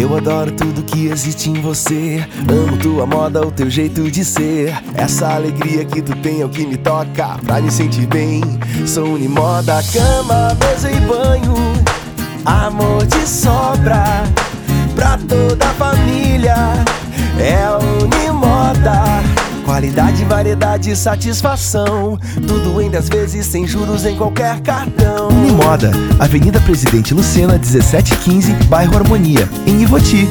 Eu adoro tudo que existe em você. Amo tua moda, o teu jeito de ser. Essa alegria que tu tem é o que me toca. Pra me sentir bem, sou Unimoda. Cama, mesa e banho. Amor de sobra pra toda a família. Qualidade, variedade, satisfação. Tudo em 10 vezes sem juros em qualquer cartão. Unimoda, Avenida Presidente Lucena, 1715, bairro Harmonia, em Ivoti.